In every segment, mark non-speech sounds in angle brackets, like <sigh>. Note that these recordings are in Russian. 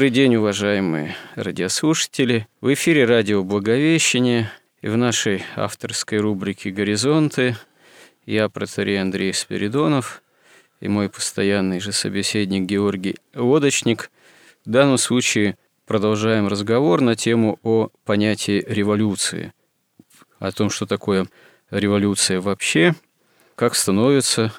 Добрый день, уважаемые радиослушатели. В эфире радио «Благовещение» и в нашей авторской рубрике «Горизонты» я, протерей Андрей Спиридонов, и мой постоянный же собеседник Георгий Лодочник. В данном случае продолжаем разговор на тему о понятии революции, о том, что такое революция вообще, как становятся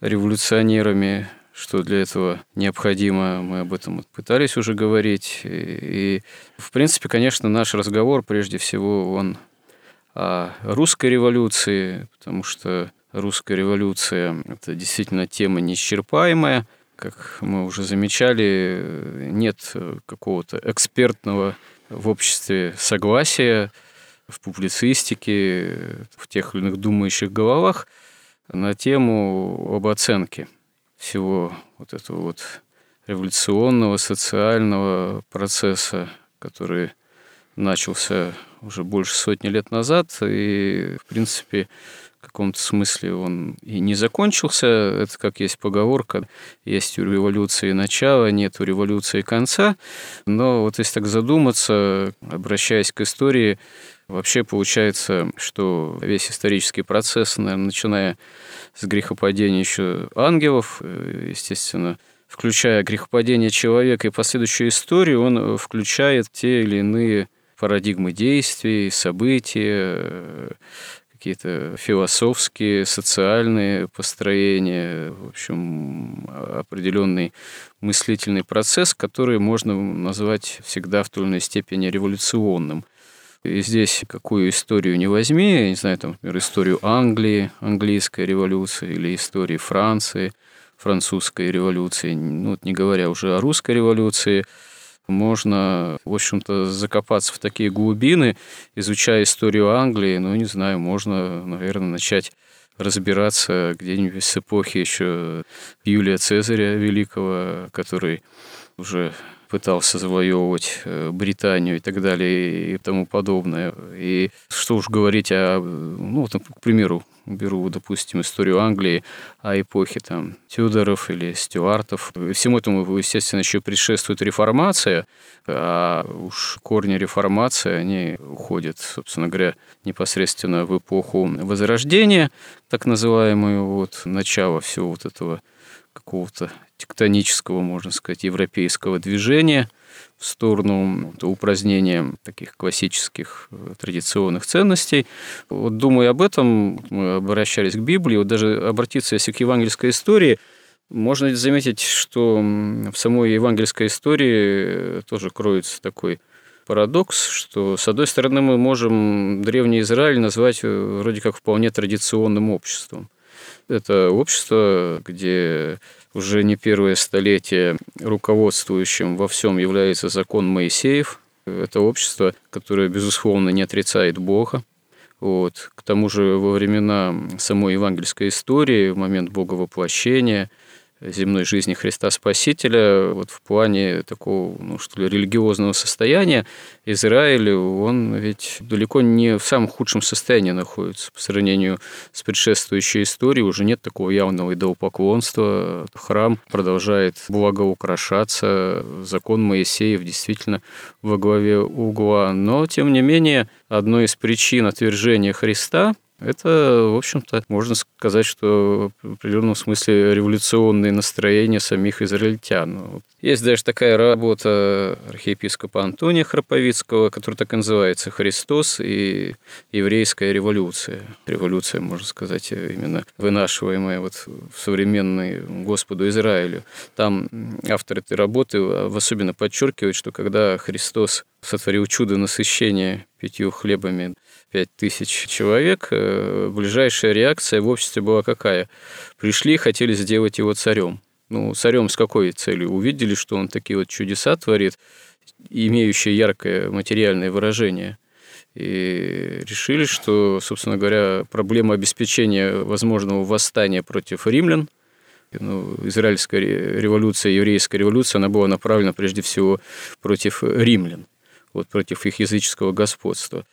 революционерами что для этого необходимо, мы об этом пытались уже говорить. И, в принципе, конечно, наш разговор, прежде всего, он о русской революции, потому что русская революция – это действительно тема неисчерпаемая. Как мы уже замечали, нет какого-то экспертного в обществе согласия в публицистике, в тех или иных думающих головах на тему об оценке – всего вот этого вот революционного социального процесса, который начался уже больше сотни лет назад, и, в принципе, в каком-то смысле он и не закончился. Это как есть поговорка, есть у революции начало, нет у революции конца. Но вот если так задуматься, обращаясь к истории, вообще получается, что весь исторический процесс, наверное, начиная с грехопадения еще ангелов, э, естественно, включая грехопадение человека и последующую историю, он включает те или иные парадигмы действий, события, э, какие-то философские, социальные построения, в общем, определенный мыслительный процесс, который можно назвать всегда в той или иной степени революционным. И здесь какую историю не возьми, я не знаю, там, например, историю Англии, английской революции, или истории Франции, французской революции, ну, вот не говоря уже о русской революции, можно, в общем-то, закопаться в такие глубины, изучая историю Англии, ну, не знаю, можно, наверное, начать разбираться где-нибудь с эпохи еще Юлия Цезаря Великого, который уже пытался завоевывать э, Британию и так далее и тому подобное. И что уж говорить о, ну, вот, к примеру, беру, допустим, историю Англии о эпохе там Тюдоров или Стюартов. Всему этому, естественно, еще предшествует реформация, а уж корни реформации, они уходят, собственно говоря, непосредственно в эпоху Возрождения, так называемую, вот, начало всего вот этого какого-то тектонического, можно сказать, европейского движения в сторону упразднения таких классических э, традиционных ценностей. Вот думая об этом, мы обращались к Библии, вот даже обратиться, если к евангельской истории, можно заметить, что в самой евангельской истории э, тоже кроется такой парадокс, что, с одной стороны, мы можем Древний Израиль назвать э, вроде как вполне традиционным обществом. Это общество, где уже не первое столетие руководствующим во всем является закон Моисеев. Это общество, которое, безусловно, не отрицает Бога. Вот. К тому же во времена самой евангельской истории, в момент Бога воплощения, земной жизни Христа Спасителя, вот в плане такого, ну, что ли, религиозного состояния, Израиль, он ведь далеко не в самом худшем состоянии находится по сравнению с предшествующей историей. Уже нет такого явного идолопоклонства. Храм продолжает благоукрашаться. Закон Моисеев действительно во главе угла. Но, тем не менее, одной из причин отвержения Христа Это, в общем-то, можно сказать, что в определенном смысле революционные настроения самих израильтян. Есть даже такая работа архиепископа Антония Храповицкого, которая так и называется «Христос и еврейская революция». Революция, можно сказать, именно вынашиваемая вот в современной Господу Израилю. Там автор этой работы особенно подчеркивает, что когда Христос сотворил чудо насыщения пятью хлебами пять тысяч человек, э, ближайшая реакция в обществе была какая? Пришли, хотели сделать его царем. Ну, царем с какой целью? Увидели, что он такие вот чудеса творит, имеющие яркое материальное выражение. И решили, что, собственно говоря, проблема обеспечения возможного восстания против римлян – ну, израильская революция, еврейская революция, она была направлена прежде всего против римлян, вот, против их языческого господства.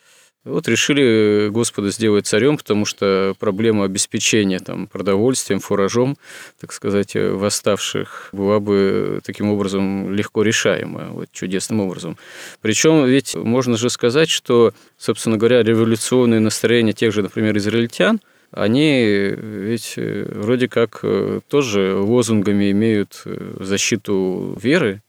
Вот решили Господа сделать царем, потому что проблема обеспечения там, продовольствием, фуражом, так сказать, восставших была бы таким образом легко решаема, вот, чудесным образом. Причем ведь можно же сказать, что, собственно говоря, революционные настроения тех же, например, израильтян, они ведь вроде как тоже лозунгами имеют защиту веры,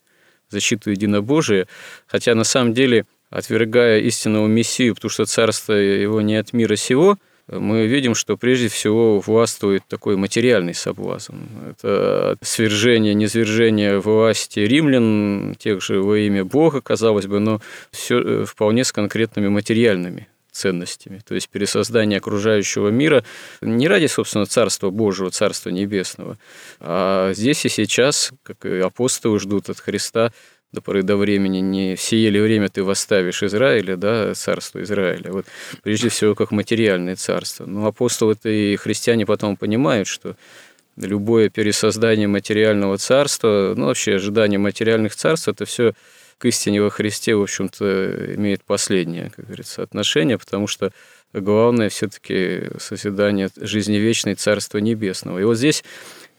защиту единобожия, хотя на самом деле – отвергая истинного Мессию, потому что царство его не от мира сего, мы видим, что прежде всего властвует такой материальный соблазн. Это свержение, низвержение власти римлян, тех же во имя Бога, казалось бы, но все э, вполне с конкретными материальными ценностями. То есть пересоздание окружающего мира не ради, собственно, Царства Божьего, Царства Небесного, а здесь и сейчас, как и апостолы ждут от Христа, до поры до времени, не в время ты восставишь Израиля, да, царство Израиля, вот прежде всего как материальное царство. Но апостолы-то и христиане потом понимают, что любое пересоздание материального царства, ну, вообще ожидание материальных царств, это все к истине во Христе, в общем-то, имеет последнее, как говорится, отношение, потому что главное все-таки созидание жизни вечной Царства Небесного. И вот здесь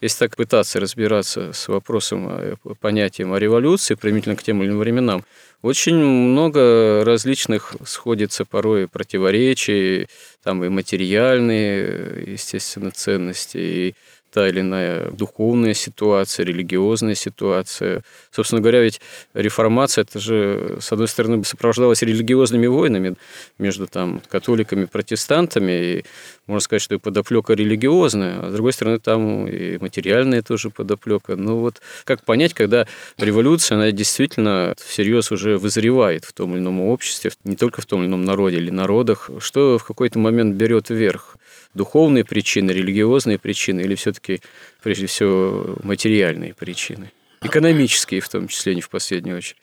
если так пытаться разбираться с вопросом, э, понятием о революции, применительно к тем или иным временам, очень много различных сходится порой противоречий, там и материальные, естественно, ценности, и та или иная духовная ситуация, религиозная ситуация. Собственно говоря, ведь реформация, это же, с одной стороны, сопровождалась религиозными войнами между там, католиками протестантами, и можно сказать, что и подоплека религиозная, а с другой стороны, там и материальная тоже подоплека. Ну вот как понять, когда революция, она действительно всерьез уже вызревает в том или ином обществе, не только в том или ином народе или народах, что в какой-то момент берет вверх? Духовные причины, религиозные причины или все-таки, прежде всего, материальные причины? Экономические в том числе, не в последнюю очередь.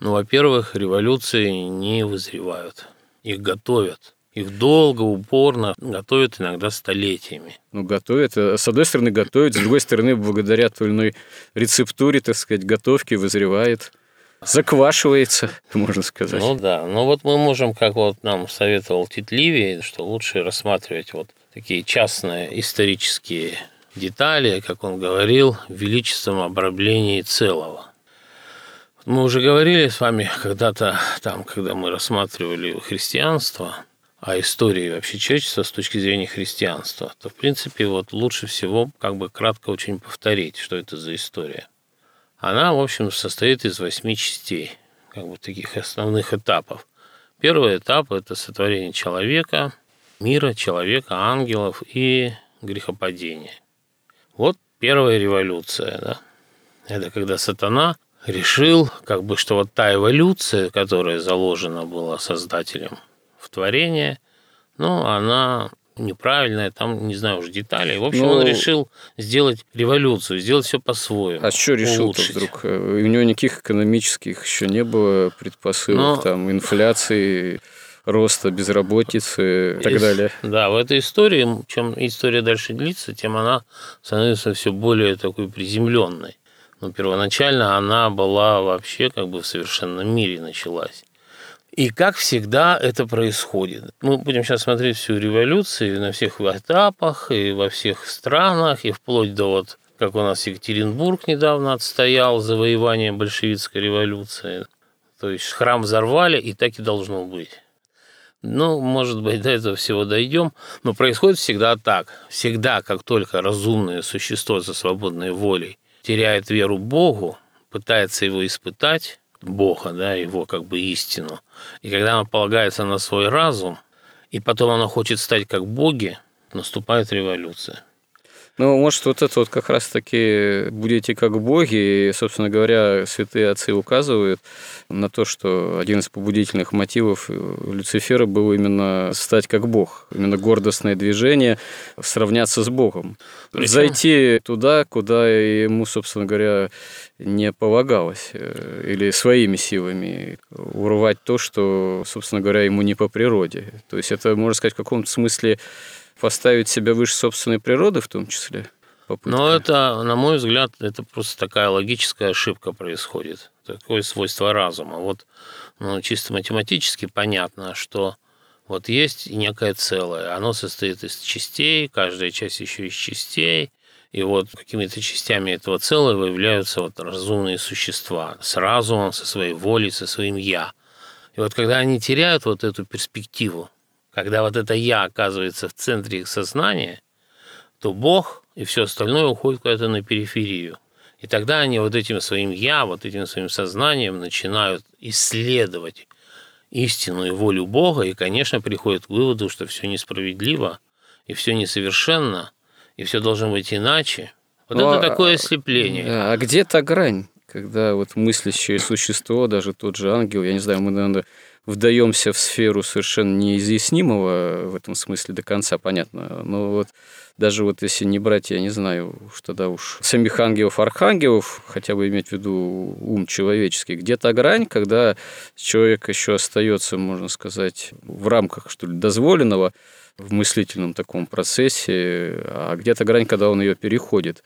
Ну, во-первых, революции не вызревают. Их готовят. Их долго, упорно готовят иногда столетиями. Ну, готовят. Э, с одной стороны, готовят, с другой стороны, благодаря той или иной рецептуре, так сказать, готовки вызревает заквашивается, можно сказать. Ну да, ну вот мы можем, как вот нам советовал Тит Ливий, что лучше рассматривать вот такие частные исторические детали, как он говорил, величеством обрабления целого. Мы уже говорили с вами когда-то там, когда мы рассматривали христианство, а истории вообще человечества с точки зрения христианства, то, в принципе, вот лучше всего как бы кратко очень повторить, что это за история. Она, в общем, состоит из восьми частей, как бы таких основных этапов. Первый этап – это сотворение человека, мира, человека, ангелов и грехопадение. Вот первая революция, да. Это когда сатана решил, как бы, что вот та эволюция, которая заложена была создателем в творение, ну, она неправильная, там, не знаю уже детали. В общем, Но... он ну, решил сделать революцию, сделать все по-своему. А что решил вдруг? У него никаких экономических еще не было предпосылок, Но... там, инфляции, роста безработицы и так далее. Да, в этой истории, чем история дальше длится, тем она становится все более такой приземленной. Но первоначально она была вообще как бы в совершенном мире началась. И как всегда это происходит. Мы будем сейчас смотреть всю революцию на всех этапах, и во всех странах, и вплоть до вот, как у нас Екатеринбург недавно отстоял завоевание большевистской революции. То есть храм взорвали, и так и должно быть. Ну, может быть, до этого всего дойдем, но происходит всегда так. Всегда, как только разумное существо со свободной волей теряет веру Богу, пытается его испытать, Бога, да, его как бы истину, и когда оно полагается на свой разум, и потом оно хочет стать как боги, наступает революция. Ну, может, вот это вот как раз-таки будете как боги, и, собственно говоря, святые отцы указывают на то, что один из побудительных мотивов Люцифера был именно стать как бог, именно гордостное движение, сравняться с богом. Причем... Зайти туда, куда ему, собственно говоря, не полагалось, э, или своими силами урвать то, что, собственно говоря, ему не по природе. То есть это, можно сказать, в каком-то смысле поставить себя выше собственной природы в том числе? Попытка. Но это, на мой взгляд, это просто такая логическая ошибка происходит. Такое свойство разума. Вот ну, чисто математически понятно, что вот есть некое целое, оно состоит из частей, каждая часть еще из частей, и вот какими-то частями этого целого являются вот разумные существа с разумом, со своей волей, со своим «я». И вот когда они теряют вот эту перспективу, когда вот это «я» оказывается в центре их сознания, то Бог и все остальное уходит куда-то на периферию. И тогда они вот этим своим «я», вот этим своим сознанием начинают исследовать истину и волю Бога, и, конечно, приходят к выводу, что все несправедливо, и все несовершенно, и все должно быть иначе. Вот ну, это такое ослепление. А, а где та грань, когда вот мыслящее существо, даже тот же ангел, я не знаю, мы, наверное, вдаемся в сферу совершенно неизъяснимого в этом смысле до конца, понятно. Но вот даже вот если не брать, я не знаю, уж тогда уж самих ангелов, архангелов, хотя бы иметь в виду ум человеческий, где-то грань, когда человек еще остается, можно сказать, в рамках, что ли, дозволенного в мыслительном таком процессе, а где-то грань, когда он ее переходит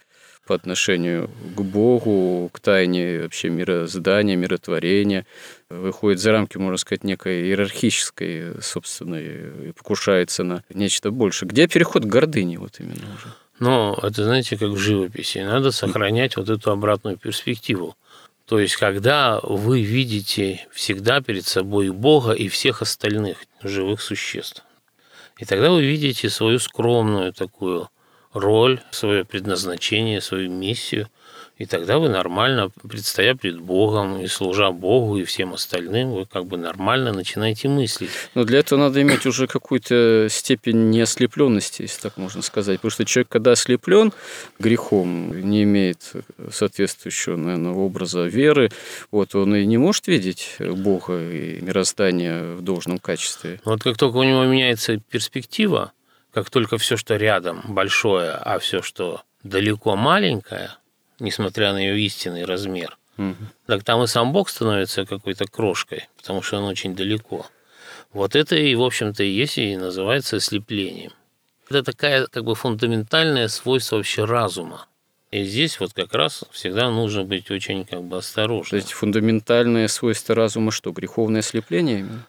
по отношению к Богу, к тайне вообще мироздания, миротворения, выходит за рамки, можно сказать, некой иерархической, собственной, и покушается на нечто большее. Где переход к гордыне вот именно уже? Но это, знаете, как в живописи. Надо сохранять вот эту обратную перспективу. То есть, когда вы видите всегда перед собой Бога и всех остальных живых существ. И тогда вы видите свою скромную такую роль, свое предназначение, свою миссию. И тогда вы нормально, предстоя перед Богом и служа Богу и всем остальным, вы как бы нормально начинаете мыслить. Но для этого надо иметь уже какую-то степень неослепленности, если так можно сказать. Потому что человек, когда ослеплен грехом, не имеет соответствующего, наверное, образа веры, вот, он и не может видеть Бога и мироздание в должном качестве. Вот как только у него меняется перспектива, как только все, что рядом, большое, а все, что далеко маленькое, несмотря на ее истинный размер, угу. так там и сам Бог становится какой-то крошкой, потому что он очень далеко. Вот это и, в общем-то, и есть и называется ослеплением. Это такая как бы фундаментальное свойство вообще разума. И здесь вот как раз всегда нужно быть очень как бы осторожным. То есть фундаментальное свойство разума что, греховное ослепление именно?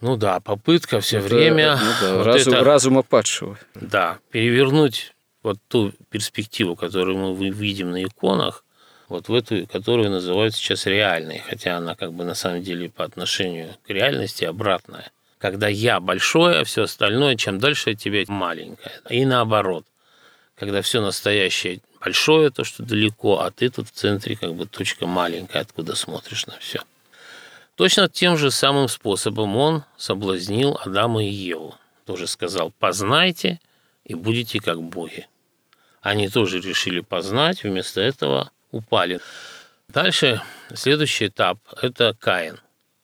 Ну да, попытка все это, время ну да, вот разум, это, разума падшего. Да, перевернуть вот ту перспективу, которую мы видим на иконах, вот в эту, которую называют сейчас реальной, хотя она как бы на самом деле по отношению к реальности обратная. Когда я большое, а все остальное, чем дальше от тебя маленькое. И наоборот, когда все настоящее большое, то, что далеко, а ты тут в центре как бы точка маленькая, откуда смотришь на все. Точно тем же самым способом он соблазнил Адама и Еву. Тоже сказал, познайте и будете как боги. Они тоже решили познать, вместо этого упали. Дальше следующий этап – это Каин,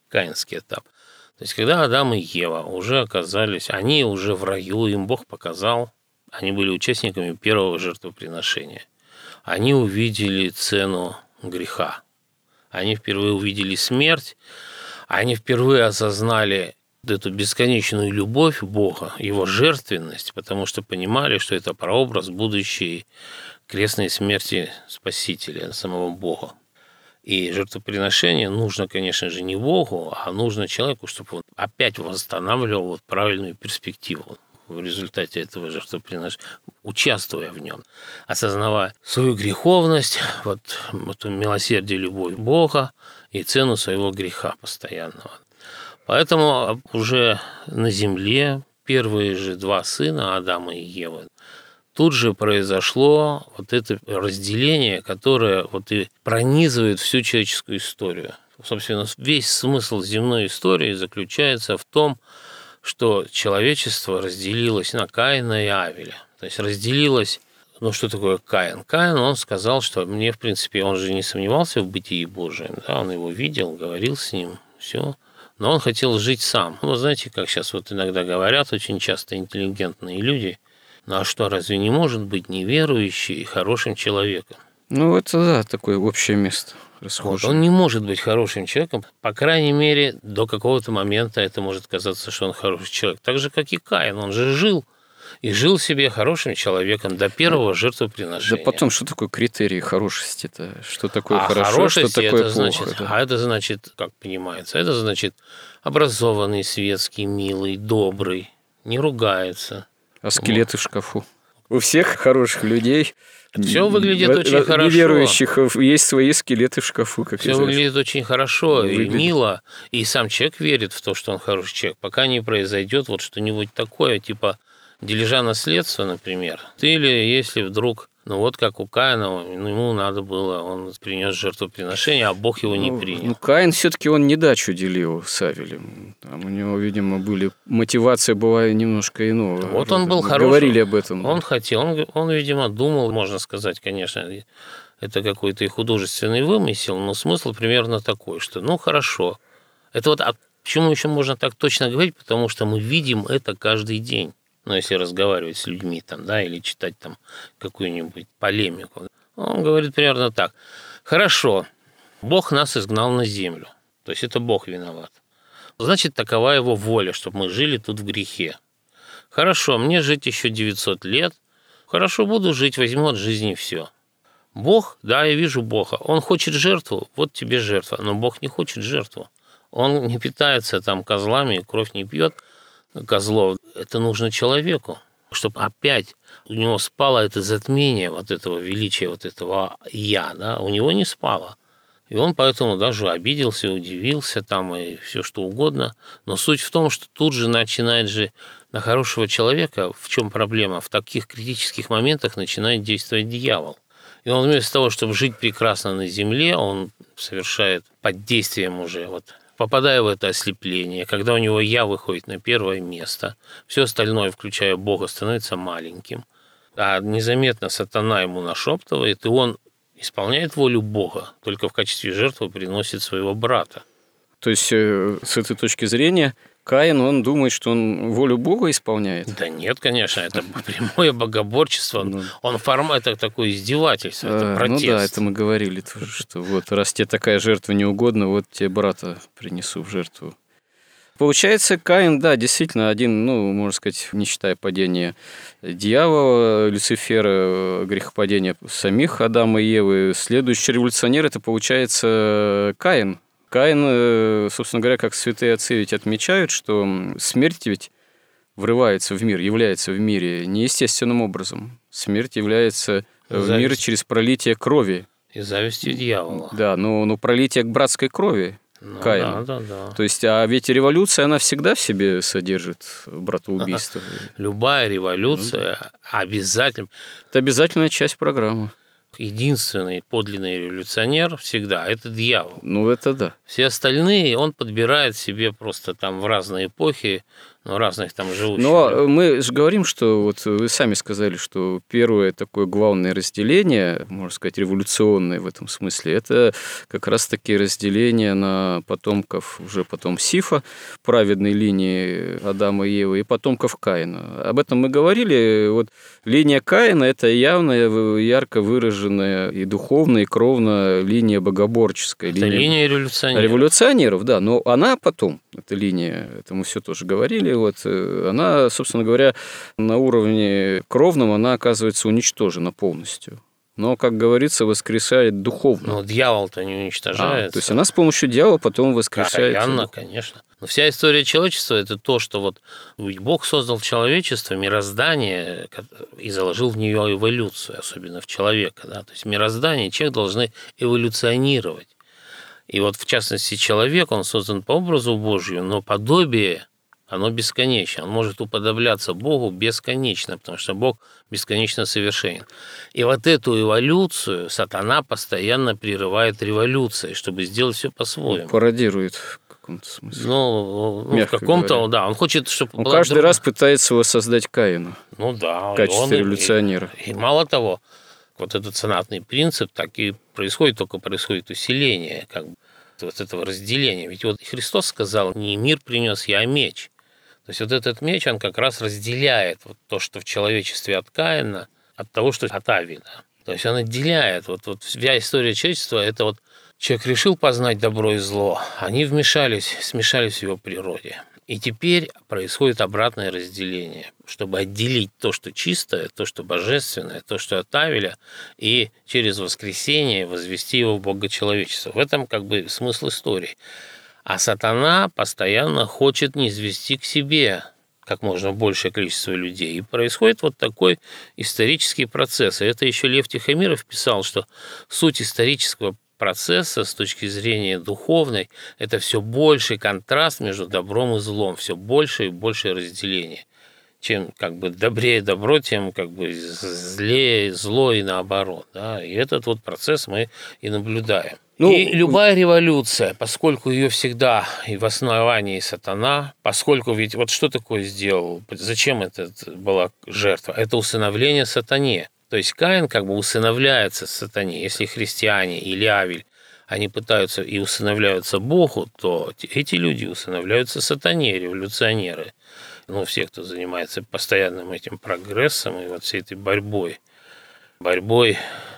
каинский этап. То есть, когда Адам и Ева уже оказались, они уже в раю, им Бог показал, они были участниками первого жертвоприношения. Они увидели цену греха. Они впервые увидели смерть, они впервые осознали эту бесконечную любовь Бога, его жертвенность, потому что понимали, что это прообраз будущей крестной смерти Спасителя, самого Бога. И жертвоприношение нужно, конечно же, не Богу, а нужно человеку, чтобы он опять восстанавливал вот правильную перспективу в результате этого жертвоприношения, участвуя в нем, осознавая свою греховность, вот эту милосердие, любовь Бога и цену своего греха постоянного. Поэтому уже на земле первые же два сына Адама и Евы тут же произошло вот это разделение, которое вот и пронизывает всю человеческую историю. Собственно, весь смысл земной истории заключается в том, что человечество разделилось на Каина и Авеля. То есть разделилось ну, что такое Каин? Каин, он сказал, что мне, в принципе, он же не сомневался в бытии Божьем, да, он его видел, говорил с ним, все. Но он хотел жить сам. Ну, знаете, как сейчас вот иногда говорят очень часто интеллигентные люди, ну а что, разве не может быть неверующий и хорошим человеком? Ну, это да, такое общее место. Вот, он не может быть хорошим человеком, по крайней мере, до какого-то момента это может казаться, что он хороший человек. Так же, как и Каин, он же жил и жил себе хорошим человеком до первого жертвоприношения. Да потом, что такое критерии хорошести-то? Что такое а хорошо, что такое это плохо? Значит, да? А это значит, как понимается, это значит образованный, светский, милый, добрый, не ругается. А скелеты вот. в шкафу? У всех хороших людей все выглядит в, очень в, хорошо. Неверующих есть свои скелеты в шкафу, как Все выглядит очень хорошо выглядит. и мило, и сам человек верит в то, что он хороший человек, пока не произойдет вот что-нибудь такое, типа дележа наследства, например, или если вдруг ну вот как у Каина, ну, ему надо было, он принес жертвоприношение, а Бог его не ну, принял. Ну, Каин все-таки он не дачу делил с Авелем. Там у него, видимо, были мотивация была немножко иного. Вот он был Мы хороший. Говорили об этом. Он хотел, он, он, видимо, думал, можно сказать, конечно, это какой-то и художественный вымысел, но смысл примерно такой, что ну хорошо. Это вот а почему еще можно так точно говорить, потому что мы видим это каждый день ну, если разговаривать с людьми там, да, или читать там какую-нибудь полемику. Он говорит примерно так. Хорошо, Бог нас изгнал на землю. То есть это Бог виноват. Значит, такова его воля, чтобы мы жили тут в грехе. Хорошо, мне жить еще 900 лет. Хорошо, буду жить, возьму от жизни все. Бог, да, я вижу Бога. Он хочет жертву, вот тебе жертва. Но Бог не хочет жертву. Он не питается там козлами, кровь не пьет – козлов, это нужно человеку, чтобы опять у него спало это затмение вот этого величия, вот этого «я», да, у него не спало. И он поэтому даже обиделся, удивился там и все что угодно. Но суть в том, что тут же начинает же на хорошего человека, в чем проблема? В таких критических моментах начинает действовать дьявол. И он вместо того, чтобы жить прекрасно на земле, он совершает под действием уже вот попадая в это ослепление, когда у него «я» выходит на первое место, все остальное, включая Бога, становится маленьким, а незаметно сатана ему нашептывает, и он исполняет волю Бога, только в качестве жертвы приносит своего брата. То есть, э, с этой точки зрения, Каин, он думает, что он волю Бога исполняет? Да нет, конечно, это прямое богоборчество. Ну, он формат это такое издевательство, это протест. Ну да, это мы говорили тоже, что вот раз тебе такая жертва не угодна, вот тебе брата принесу в жертву. Получается, Каин, да, действительно один, ну, можно сказать, не считая падения дьявола, Люцифера, грехопадения самих Адама и Евы, следующий революционер – это, получается, Каин – Каин, э, собственно говоря, как святые отцы ведь отмечают, что смерть ведь врывается в мир, является в мире неестественным образом. Смерть является Зависть. в мир через пролитие крови. И завистью дьявола. Да, но, но пролитие к братской крови. Ну, Каина. Да, да, да. То есть, а ведь революция, она всегда в себе содержит братоубийство. <laughs> Любая революция обязательно... Это обязательная часть программы единственный подлинный революционер всегда – это дьявол. Ну, это да. Все остальные он подбирает себе просто там в разные эпохи ну, разных там живущих. Но мы же говорим, что вот вы сами сказали, что первое такое главное разделение, можно сказать, революционное в этом смысле, это как раз-таки разделение на потомков уже потом Сифа, праведной линии Адама и Евы, и потомков Каина. Об этом мы говорили. Вот линия Каина – это явная, ярко выраженная и духовная, и кровная линия богоборческая. Это линия, линия революционеров. Революционеров, да. Но она потом, эта линия, это мы все тоже говорили, вот, э, она, собственно говоря, на уровне кровном, она оказывается уничтожена полностью но, как говорится, воскресает духовно. Но дьявол-то не уничтожается. А, то есть она с помощью дьявола потом воскрешает. Постоянно, конечно. Но вся история человечества – это то, что вот Бог создал человечество, мироздание, и заложил в нее эволюцию, особенно в человека. Да? То есть мироздание, человек должны эволюционировать. И вот, в частности, человек, он создан по образу Божью, но подобие, оно бесконечно. Он может уподобляться Богу бесконечно, потому что Бог бесконечно совершенен. И вот эту эволюцию сатана постоянно прерывает революцией, чтобы сделать все по-своему. Пародирует в каком-то смысле. Ну, ну в каком-то, говоря. да. Он хочет, чтобы... Он каждый друг... раз пытается его создать Каину. Ну да. В качестве он, революционера. И, и мало того, вот этот сонатный принцип так и происходит, только происходит усиление как бы, вот этого разделения. Ведь вот Христос сказал, не мир принес я, а меч. То есть вот этот меч, он как раз разделяет вот то, что в человечестве от Каина, от того, что от Авеля. То есть он отделяет. Вот, вот вся история человечества – это вот человек решил познать добро и зло, они вмешались, смешались в его природе. И теперь происходит обратное разделение, чтобы отделить то, что чистое, то, что божественное, то, что от Авеля, и через воскресение возвести его в Бога человечества. В этом как бы смысл истории. А сатана постоянно хочет не извести к себе как можно большее количество людей. И происходит вот такой исторический процесс. И это еще Лев Тихомиров писал, что суть исторического процесса с точки зрения духовной – это все больший контраст между добром и злом, все больше и больше разделение. Чем как бы добрее добро, тем как бы злее зло и наоборот. Да? И этот вот процесс мы и наблюдаем. Ну, и любая революция, поскольку ее всегда и в основании сатана, поскольку ведь вот что такое сделал, зачем это была жертва? Это усыновление сатане. То есть Каин как бы усыновляется сатане. Если христиане или Авель, они пытаются и усыновляются Богу, то эти люди усыновляются сатане, революционеры. Ну, все, кто занимается постоянным этим прогрессом и вот всей этой борьбой, борьбой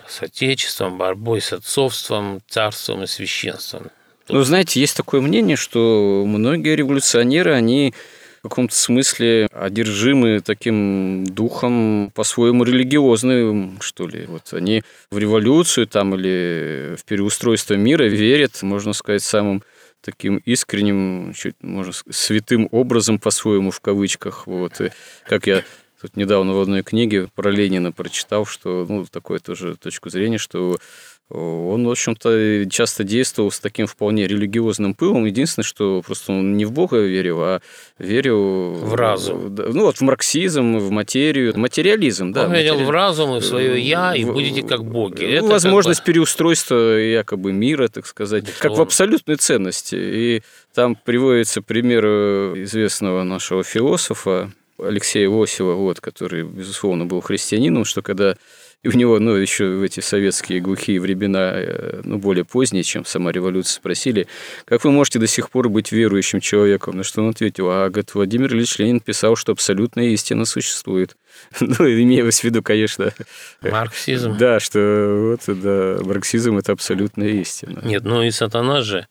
с Отечеством, борьбой с отцовством, царством и священством. Ну, знаете, есть такое мнение, что многие революционеры, они в каком-то смысле одержимы таким духом по-своему религиозным, что ли. Вот они в революцию там или в переустройство мира верят, можно сказать, самым таким искренним, чуть, можно сказать, святым образом по-своему в кавычках. Вот. И как я тут недавно в одной книге про Ленина прочитал, что, ну, такое тоже точку зрения, что он, в общем-то, часто действовал с таким вполне религиозным пылом. Единственное, что просто он не в Бога верил, а верил... В разум. Ну, вот в марксизм, в материю. Материализм, да. Он верил матери... в разум и в свое «я», и будете как боги. Ну, Это возможность как бы... переустройства якобы мира, так сказать, Безусловно. как в абсолютной ценности. И там приводится пример известного нашего философа Алексея Восева, вот, который, безусловно, был христианином, что когда и у него, ну, еще в эти советские глухие времена, э, ну, более поздние, чем сама революция, спросили, как вы можете до сих пор быть верующим человеком? На что он ответил, а, говорит, Владимир Ильич Ленин писал, что абсолютная истина существует. <laughs> Ну, имея в виду, конечно... Марксизм. Да, что вот, да, марксизм – это абсолютная истина. Нет, ну и сатана же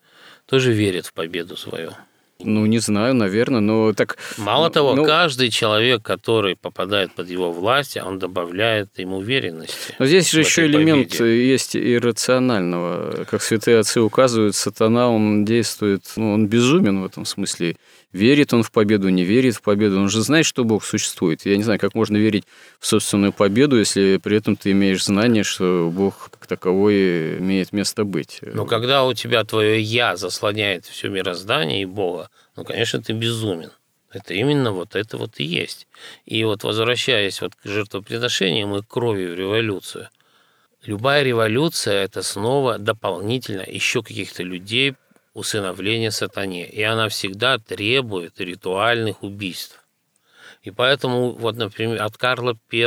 тоже верит в победу свою. Ну, не знаю, наверное, но так... Мало того, ну, каждый человек, который попадает под его власть, он добавляет ему уверенности. Но здесь же еще элемент победе. есть иррационального. Как святые отцы указывают, сатана, он действует, ну, он безумен в этом смысле. Верит он в победу, не верит в победу. Он же знает, что Бог существует. Я не знаю, как можно верить в собственную победу, если при этом ты имеешь знание, что Бог как таковой имеет место быть. Но когда у тебя твое «я» заслоняет все мироздание и Бога, ну, конечно, ты безумен. Это именно вот это вот и есть. И вот возвращаясь вот к жертвоприношениям и крови в революцию, любая революция – это снова дополнительно еще каких-то людей усыновление сатане, и она всегда требует ритуальных убийств. И поэтому, вот, например, от Карла I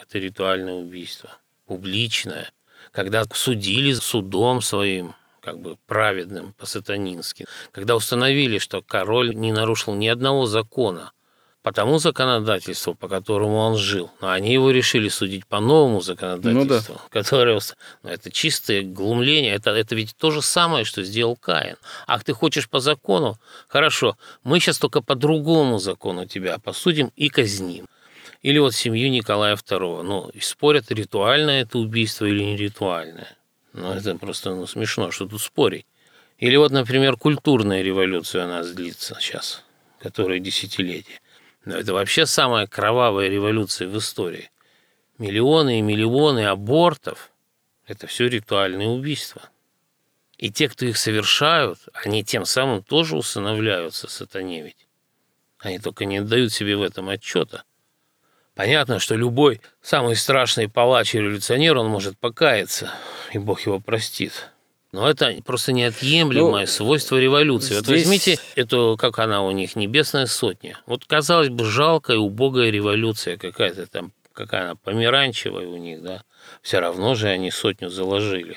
это ритуальное убийство, публичное, когда судили судом своим, как бы праведным по-сатанински, когда установили, что король не нарушил ни одного закона – по тому законодательству, по которому он жил. Но они его решили судить по новому законодательству, ну, да. <laughs> которое ну, это чистое глумление. Это, это ведь то же самое, что сделал Каин. Ах, ты хочешь по закону? Хорошо, мы сейчас только по другому закону тебя посудим и казним. Или вот семью Николая II. Ну, спорят, ритуальное это убийство или не ритуальное. Ну, это просто ну, смешно, что тут спорить. Или вот, например, культурная революция у нас длится сейчас, которая десятилетие. Но это вообще самая кровавая революция в истории. Миллионы и миллионы абортов – это все ритуальные убийства. И те, кто их совершают, они тем самым тоже усыновляются сатане ведь. Они только не дают себе в этом отчета. Понятно, что любой самый страшный палач и революционер, он может покаяться, и Бог его простит. Но это просто неотъемлемое ну, свойство революции. Здесь... Вот возьмите эту, как она у них, небесная сотня. Вот, казалось бы, жалкая, убогая революция какая-то там, какая она померанчевая у них, да. Все равно же они сотню заложили.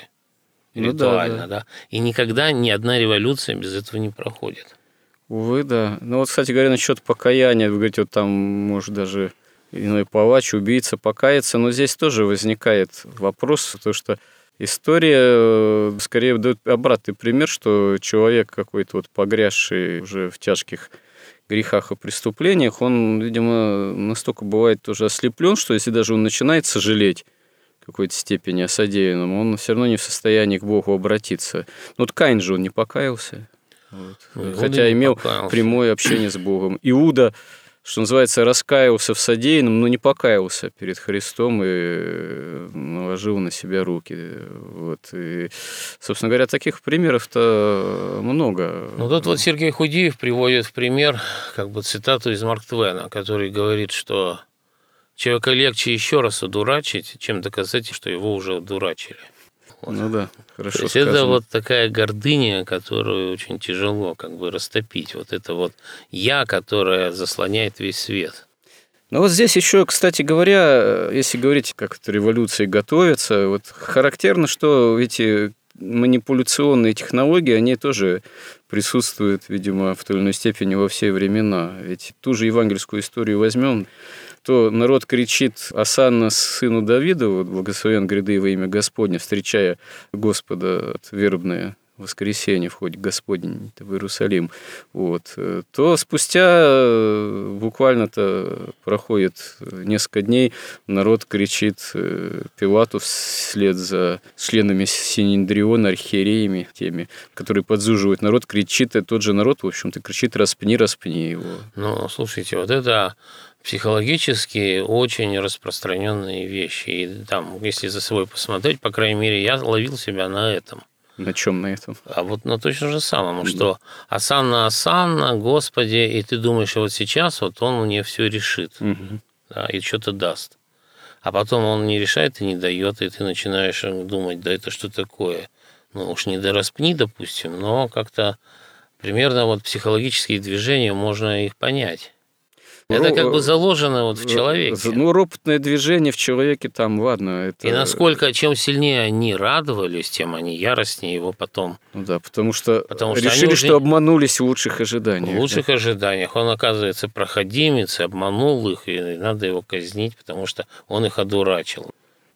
Ну, ритуально, да, да. да. И никогда ни одна революция без этого не проходит. Увы, да. Ну вот, кстати говоря, насчет покаяния, вы говорите, вот там, может, даже иной палач, убийца покаяться, но здесь тоже возникает вопрос, то что История э, скорее дает обратный пример, что человек какой-то вот погрязший уже в тяжких грехах и преступлениях, он, видимо, настолько бывает тоже ослеплен, что если даже он начинает сожалеть в какой-то степени о содеянном, он все равно не в состоянии к Богу обратиться. Ну, вот Каин же он не покаялся, вот. Хотя имел покаялся. прямое общение с Богом. Иуда что называется, раскаялся в содеянном, но не покаялся перед Христом и э, наложил на себя руки. Вот. И, собственно говоря, таких примеров-то много. Ну, тут вот Сергей Худиев приводит в пример как бы цитату из Марк Твена, который говорит, что человека легче еще раз удурачить, чем доказать, что его уже удурачили. Вот. Ну да, хорошо. То есть сказано. это вот такая гордыня, которую очень тяжело как бы растопить. Вот это вот я, которая заслоняет весь свет. Ну вот здесь еще, кстати говоря, если говорить, как эта революция готовится, вот характерно, что эти манипуляционные технологии, они тоже присутствуют, видимо, в той или иной степени во все времена. Ведь ту же евангельскую историю возьмем, то народ кричит «Асанна сыну Давида, вот, благословен гряды во имя Господня, встречая Господа от вербное воскресенье в ходе Господень в Иерусалим, вот, то спустя э, буквально-то проходит несколько дней, народ кричит э, Пилату вслед за членами Синедриона, архиереями, теми, которые подзуживают. Народ, кричит, и тот же народ, в общем-то, кричит «распни, распни его». Ну, слушайте, вот это психологически очень распространенные вещи. И там, если за собой посмотреть, по крайней мере, я ловил себя на этом. На чем на этом? А вот на точно же самом, да. что Асанна Асанна, Господи, и ты думаешь, вот сейчас вот он мне все решит, угу. да, и что-то даст. А потом он не решает и не дает, и ты начинаешь думать, да это что такое? Ну уж не до распни, допустим, но как-то примерно вот психологические движения можно их понять. Это как бы заложено вот в человеке. Ну, ропотное движение в человеке там, ладно. Это... И насколько, чем сильнее они радовались, тем они яростнее его потом. Ну да, потому что, потому что решили, уже... что обманулись в лучших ожиданиях. В лучших да? ожиданиях. Он, оказывается, проходимец, обманул их, и надо его казнить, потому что он их одурачил.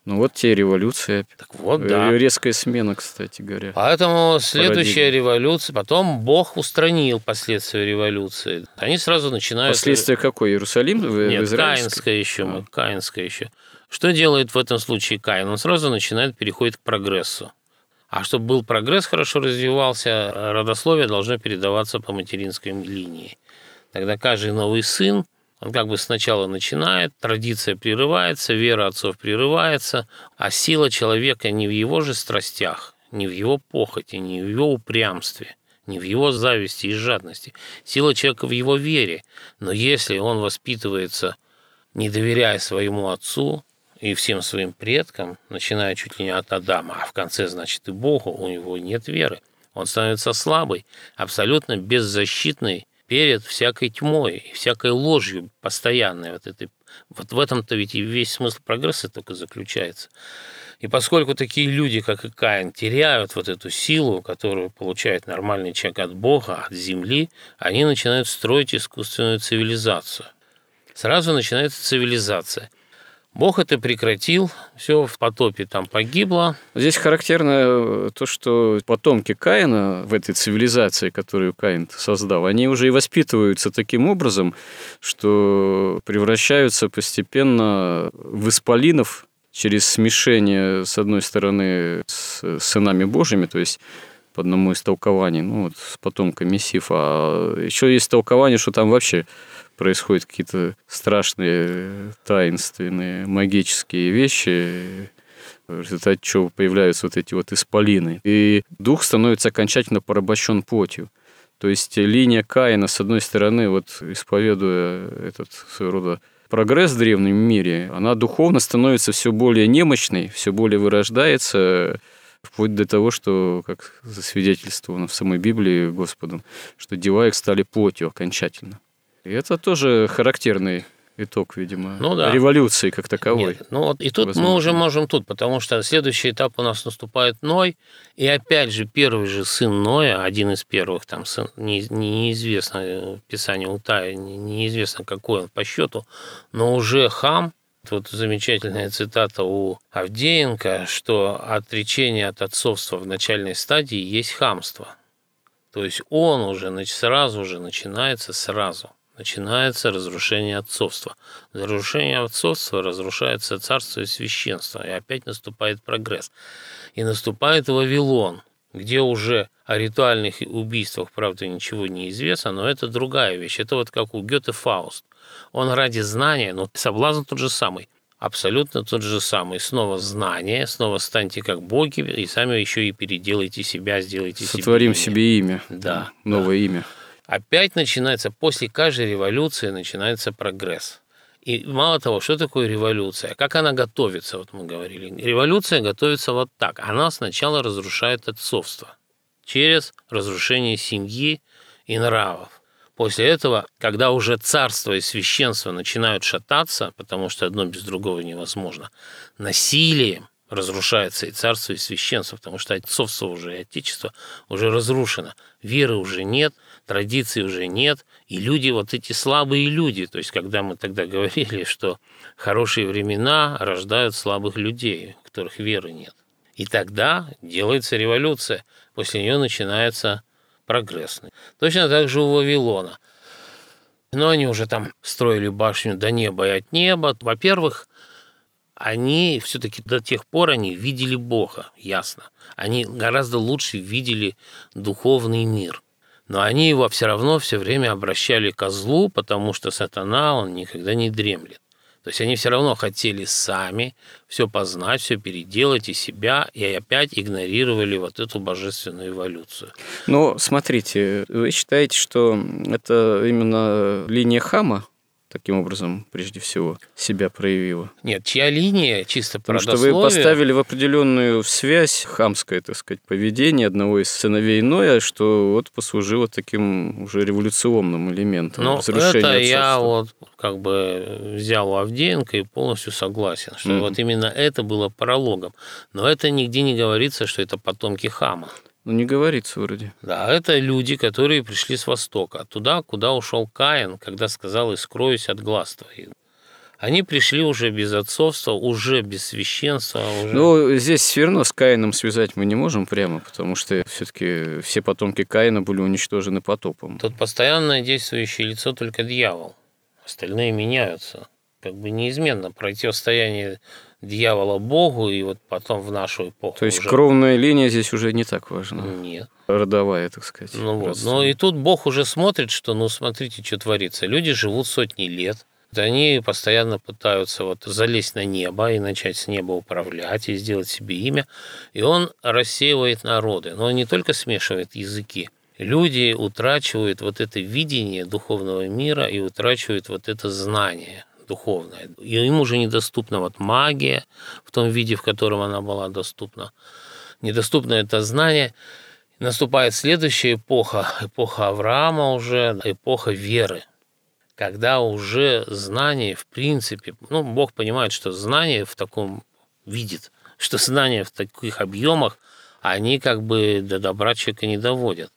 Ну вот те революция. Так вот, да. Резкая смена, кстати говоря. Поэтому следующая Парадигма. революция, потом Бог устранил последствия революции. Они сразу начинают... Последствия какой? Иерусалим? Нет, Каинская еще, а. Каинская еще. Что делает в этом случае Каин? Он сразу начинает переходить к прогрессу. А чтобы был прогресс, хорошо развивался, родословие должно передаваться по материнской линии. Тогда каждый новый сын он как бы сначала начинает, традиция прерывается, вера отцов прерывается, а сила человека не в его же страстях, не в его похоти, не в его упрямстве, не в его зависти и жадности. Сила человека в его вере. Но если он воспитывается, не доверяя своему отцу и всем своим предкам, начиная чуть ли не от Адама, а в конце, значит, и Богу, у него нет веры. Он становится слабый, абсолютно беззащитный перед всякой тьмой, всякой ложью постоянной. Вот, этой, вот в этом-то ведь и весь смысл прогресса только заключается. И поскольку такие люди, как и Каин, теряют вот эту силу, которую получает нормальный человек от Бога, от земли, они начинают строить искусственную цивилизацию. Сразу начинается цивилизация. Бог это прекратил, все в потопе там погибло. Здесь характерно э, то, что потомки Каина в этой цивилизации, которую Каин создал, они уже и воспитываются таким образом, что превращаются постепенно в исполинов через смешение, с одной стороны, с сынами Божьими, то есть по одному из толкований, ну, вот, с потомками Сифа. А еще есть толкование, что там вообще происходят какие-то страшные, таинственные, магические вещи. в результате чего появляются вот эти вот исполины. И дух становится окончательно порабощен плотью. То есть линия Каина, с одной стороны, вот исповедуя этот своего рода прогресс в древнем мире, она духовно становится все более немощной, все более вырождается, вплоть до того, что, как засвидетельствовано в самой Библии Господом, что дела их стали плотью окончательно. И это тоже характерный итог, видимо, ну, да. революции как таковой. Нет, ну вот и тут возможно. мы уже можем тут, потому что следующий этап у нас наступает Ной, и опять же первый же сын Ноя, один из первых, там сын, не, неизвестно, э, Писание Утая, неизвестно какой он по счету, но уже Хам, Тут замечательная цитата у Авдеенко, что отречение от отцовства в начальной стадии есть хамство. То есть он уже сразу же начинается сразу начинается разрушение отцовства. Разрушение отцовства разрушается царство и священство, и опять наступает прогресс. И наступает Вавилон, где уже о ритуальных убийствах, правда, ничего не известно, но это другая вещь. Это вот как у Гёте Фауст. Он ради знания, но соблазн тот же самый. Абсолютно тот же самый. Снова знание, снова станьте как боги, и сами еще и переделайте себя, сделайте Сотворим себе имя. себе имя. Да. Новое да. имя опять начинается, после каждой революции начинается прогресс. И мало того, что такое революция? Как она готовится, вот мы говорили. Революция готовится вот так. Она сначала разрушает отцовство через разрушение семьи и нравов. После этого, когда уже царство и священство начинают шататься, потому что одно без другого невозможно, насилием разрушается и царство, и священство, потому что отцовство уже и отечество уже разрушено, веры уже нет – традиций уже нет, и люди, вот эти слабые люди, то есть когда мы тогда <laughs> говорили, что хорошие времена рождают слабых людей, у которых веры нет. И тогда делается революция, после нее начинается прогресс. Точно так же у Вавилона. Но они уже там строили башню до неба и от неба. Во-первых, они все-таки до тех пор они видели Бога, ясно. Они гораздо лучше видели духовный мир – но они его все равно все время обращали к злу, потому что сатана, он никогда не дремлет. То есть они все равно хотели сами все познать, все переделать и себя, и опять игнорировали вот эту божественную эволюцию. Ну, смотрите, вы считаете, что это именно линия Хама таким образом, прежде всего, себя проявила. Нет, чья линия чисто Потому что вы поставили в определенную связь хамское, так сказать, поведение одного из сыновей Ноя, что вот послужило таким уже революционным элементом Ну, это отцовства. я вот как бы взял у Авдеенко и полностью согласен, что mm-hmm. вот именно это было прологом. Но это нигде не говорится, что это потомки Хама. Ну, не говорится вроде. Да, это люди, которые пришли с Востока, туда, куда ушел Каин, когда сказал «искроюсь от глаз твоих». Они пришли уже без отцовства, уже без священства. Уже... Ну, здесь все равно с Каином связать мы не можем прямо, потому что все-таки все потомки Каина были уничтожены потопом. Тут постоянное действующее лицо только дьявол. Остальные меняются. Как бы неизменно противостояние дьявола Богу, и вот потом в нашу эпоху. То есть уже... кровная линия здесь уже не так важна? Нет. Родовая, так сказать. Ну вот. Но и тут Бог уже смотрит, что, ну, смотрите, что творится. Люди живут сотни лет, они постоянно пытаются вот залезть на небо и начать с неба управлять и сделать себе имя. И он рассеивает народы. Но он не только смешивает языки. Люди утрачивают вот это видение духовного мира и утрачивают вот это знание духовное. И им уже недоступна вот магия в том виде, в котором она была доступна. Недоступно это знание. Наступает следующая эпоха, эпоха Авраама уже, эпоха веры, когда уже знание, в принципе, ну, Бог понимает, что знание в таком видит, что знания в таких объемах, они как бы до добра человека не доводят.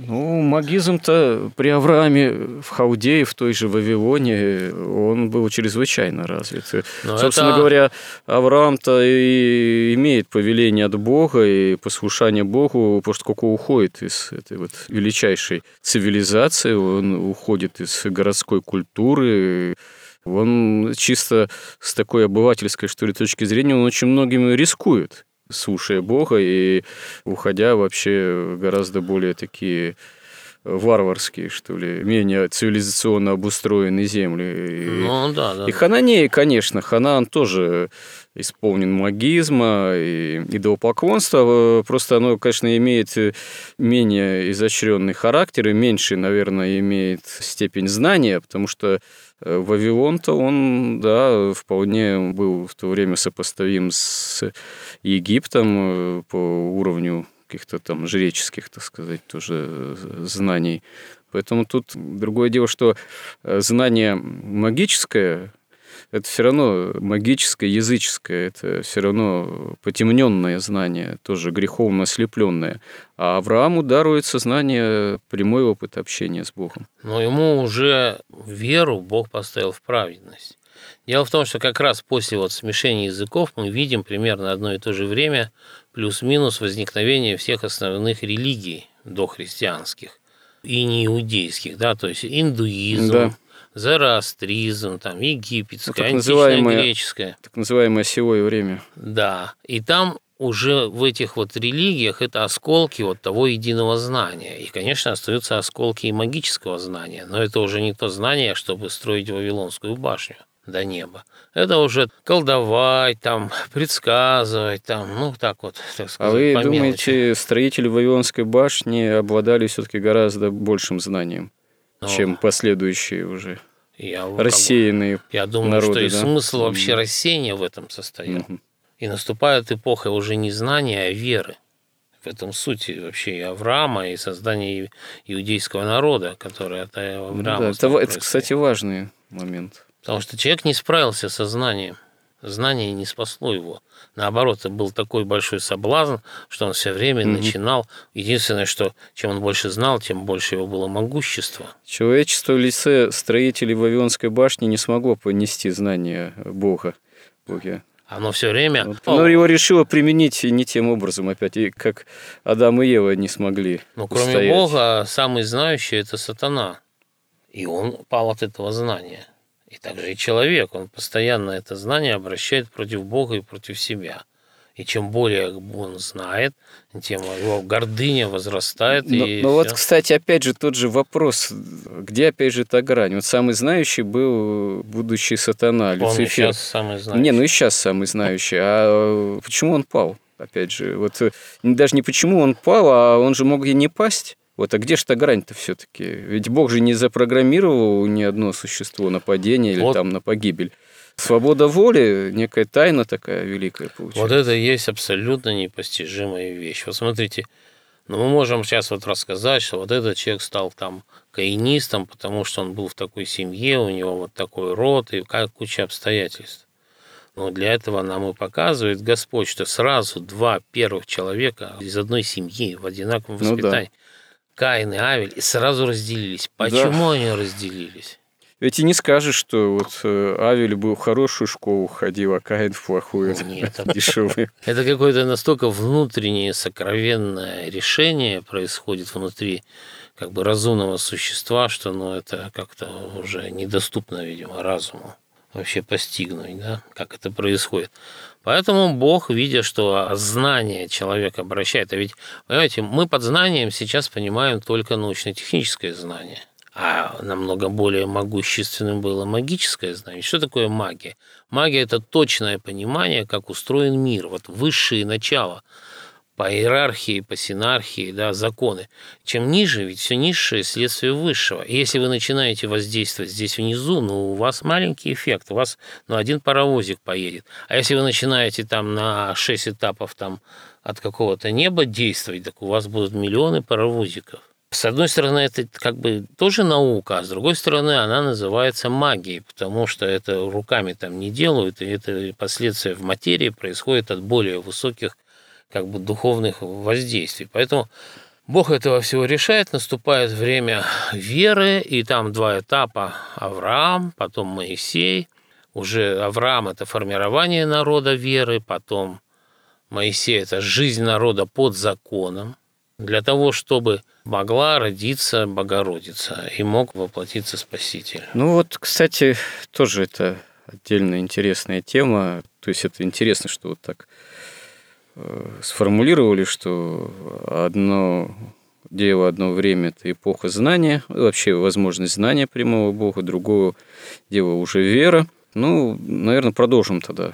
Ну, магизм-то при Аврааме в Хаудее, в той же Вавилоне, он был чрезвычайно развит. Но Собственно это... говоря, Авраам-то и имеет повеление от Бога и послушание Богу, поскольку уходит из этой вот величайшей цивилизации, он уходит из городской культуры, он чисто с такой обывательской, что ли, точки зрения, он очень многим рискует слушая Бога и уходя вообще гораздо более такие варварские, что ли, менее цивилизационно обустроенные земли. Ну, да, да. И Хананеи, конечно, Ханан тоже исполнен магизма и идолопоклонства, просто оно, конечно, имеет менее изощренный характер и меньше, наверное, имеет степень знания, потому что Вавилон-то он, да, вполне был в то время сопоставим с Египтом э, по уровню каких-то там жреческих, так сказать, тоже э, знаний. Поэтому тут другое дело, что э, знание магическое, это все равно магическое, языческое, это все равно потемненное знание, тоже греховно ослепленное. А Аврааму даруется знание, прямой опыт общения с Богом. Но ему уже веру Бог поставил в праведность. Дело в том, что как раз после вот смешения языков мы видим примерно одно и то же время плюс-минус возникновение всех основных религий дохристианских и не иудейских, да, то есть индуизм, да. Зороастризм, там, египетская, ну, античная, греческая. Так называемое силое время. Да, и там уже в этих вот религиях это осколки вот того единого знания. И, конечно, остаются осколки и магического знания, но это уже не то знание, чтобы строить Вавилонскую башню до неба. Это уже колдовать, там, предсказывать, там, ну, так вот, так сказать, А вы думаете, мелочи. строители Вавилонской башни обладали все-таки гораздо большим знанием, ну, чем последующие уже я, рассеянные Я думаю, народы, что и да? смысл вообще mm рассеяния в этом состоял. mm И наступает эпоха уже не знания, а веры. В этом суть вообще и Авраама, и создания иудейского народа, который от Авраама. Ну, да, это, это, кстати, важный момент. Потому что человек не справился со знанием. Знание не спасло его. Наоборот, это был такой большой соблазн, что он все время mm начинал. Единственное, что чем он больше знал, тем больше его было могущество. Человечество в лице строителей Вавилонской башни не смогло понести знания Бога. Боге. Оно все время... Вот. Но его решило применить не тем образом опять, и как Адам и Ева не смогли Ну, кроме Бога, самый знающий – это сатана. И он пал от этого знания. И также и человек, он постоянно это знание обращает против Бога и против себя. И чем более он знает, тем его гордыня возрастает. Но, и но вот, кстати, опять же тот же вопрос, где опять же эта грань? Вот самый знающий был будущий сатана, Люцифер. Он сейчас самый знающий. Не, ну и сейчас самый знающий. А почему он пал? Опять же, вот э, даже не почему он пал, а он же мог и не пасть. Вот, а где же та грань-то все-таки? Ведь Бог же не запрограммировал ни одно существо на падение или вот. там на погибель. Свобода воли, некая тайна такая великая получается. Вот это и есть абсолютно непостижимая вещь. Вот смотрите, ну мы можем сейчас вот рассказать, что вот этот человек стал там каинистом, потому что он был в такой семье, у него вот такой род и как куча обстоятельств. Но для этого нам и показывает Господь, что сразу два первых человека из одной семьи в одинаковом воспитании. Ну, да Каин и Авель, и сразу разделились. Почему да. они разделились? Ведь и не скажешь, что вот э, Авель был в хорошую школу ходил, а Каин в плохую, Нет, <laughs> дешевую. <laughs> Это какое-то настолько внутреннее, сокровенное решение происходит внутри как бы разумного существа, что ну, это как-то уже недоступно, видимо, разуму вообще постигнуть, да, как это происходит. Поэтому Бог, видя, что знание человек обращает, а ведь, понимаете, мы под знанием сейчас понимаем только научно-техническое знание, а намного более могущественным было магическое знание. Что такое магия? Магия – это точное понимание, как устроен мир, вот высшие начала – по иерархии, по синархии, да, законы. Чем ниже, ведь все низшее следствие высшего. И если вы начинаете воздействовать здесь внизу, ну, у вас маленький эффект, у вас ну, один паровозик поедет. А если вы начинаете там на 6 этапов там от какого-то неба действовать, так у вас будут миллионы паровозиков. С одной стороны, это как бы тоже наука, а с другой стороны, она называется магией, потому что это руками там не делают, и это последствия в материи происходит от более высоких как бы духовных воздействий. Поэтому Бог этого всего решает, наступает время веры, и там два этапа – Авраам, потом Моисей. Уже Авраам – это формирование народа веры, потом Моисей – это жизнь народа под законом, для того, чтобы могла родиться Богородица и мог воплотиться Спаситель. Ну вот, кстати, тоже это отдельная интересная тема. То есть это интересно, что вот так сформулировали, что одно дело одно время – это эпоха знания, вообще возможность знания прямого Бога, другое дело уже вера. Ну, наверное, продолжим тогда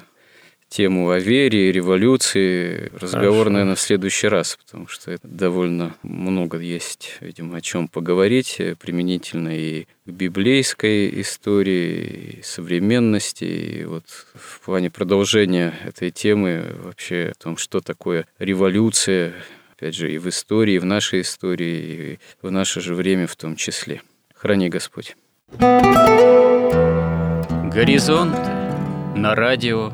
тему о вере, революции. Разговор, Хорошо. наверное, в следующий раз, потому что это довольно много есть, видимо, о чем поговорить, применительно и к библейской истории, и современности. И вот в плане продолжения этой темы вообще о том, что такое революция, опять же, и в истории, и в нашей истории, и в наше же время в том числе. Храни Господь. Горизонт на радио